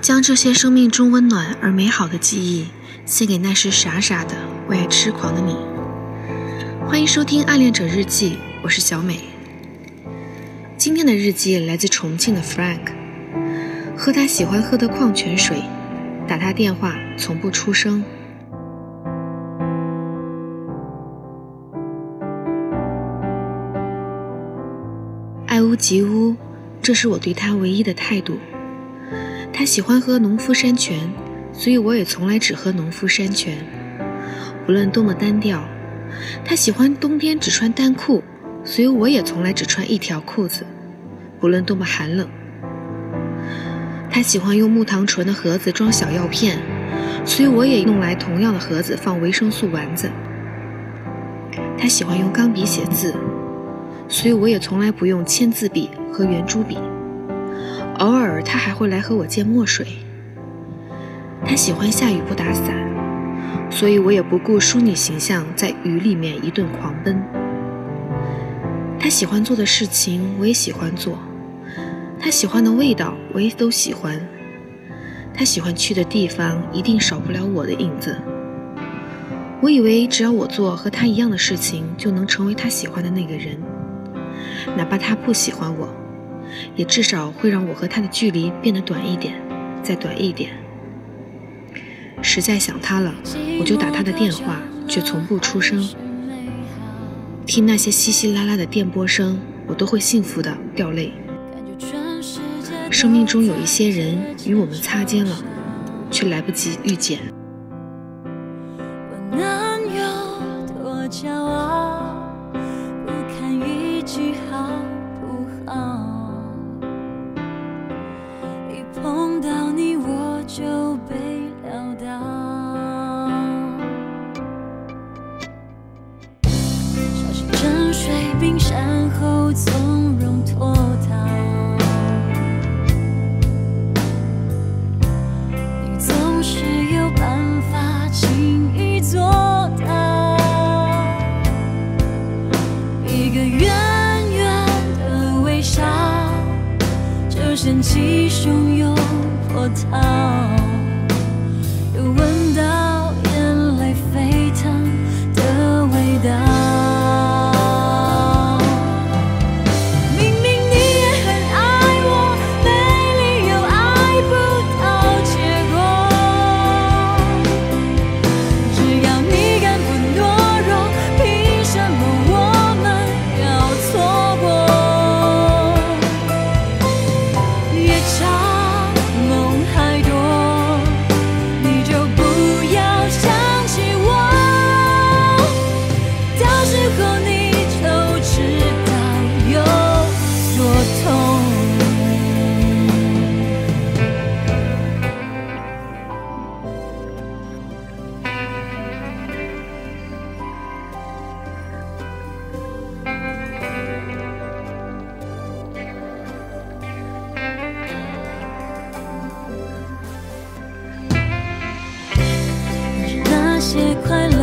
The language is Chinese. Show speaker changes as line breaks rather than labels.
将这些生命中温暖而美好的记忆献给那时傻傻的为爱痴狂的你。欢迎收听《暗恋者日记》，我是小美。今天的日记来自重庆的 Frank，喝他喜欢喝的矿泉水，打他电话从不出声。爱屋及乌，这是我对他唯一的态度。他喜欢喝农夫山泉，所以我也从来只喝农夫山泉。无论多么单调，他喜欢冬天只穿单裤，所以我也从来只穿一条裤子。不论多么寒冷，他喜欢用木糖醇的盒子装小药片，所以我也弄来同样的盒子放维生素丸子。他喜欢用钢笔写字，所以我也从来不用签字笔和圆珠笔。偶尔他还会来和我借墨水。他喜欢下雨不打伞，所以我也不顾淑女形象，在雨里面一顿狂奔。他喜欢做的事情，我也喜欢做；他喜欢的味道，我也都喜欢；他喜欢去的地方，一定少不了我的影子。我以为只要我做和他一样的事情，就能成为他喜欢的那个人，哪怕他不喜欢我。也至少会让我和他的距离变得短一点，再短一点。实在想他了，我就打他的电话，却从不出声。听那些稀稀拉拉的电波声，我都会幸福的掉泪。生命中有一些人与我们擦肩了，却来不及遇见。
我能有多骄傲？不堪一句好不好？冰山后从容脱逃。你总是有办法轻易做到，一个远远的微笑。就掀起汹涌波涛。些快乐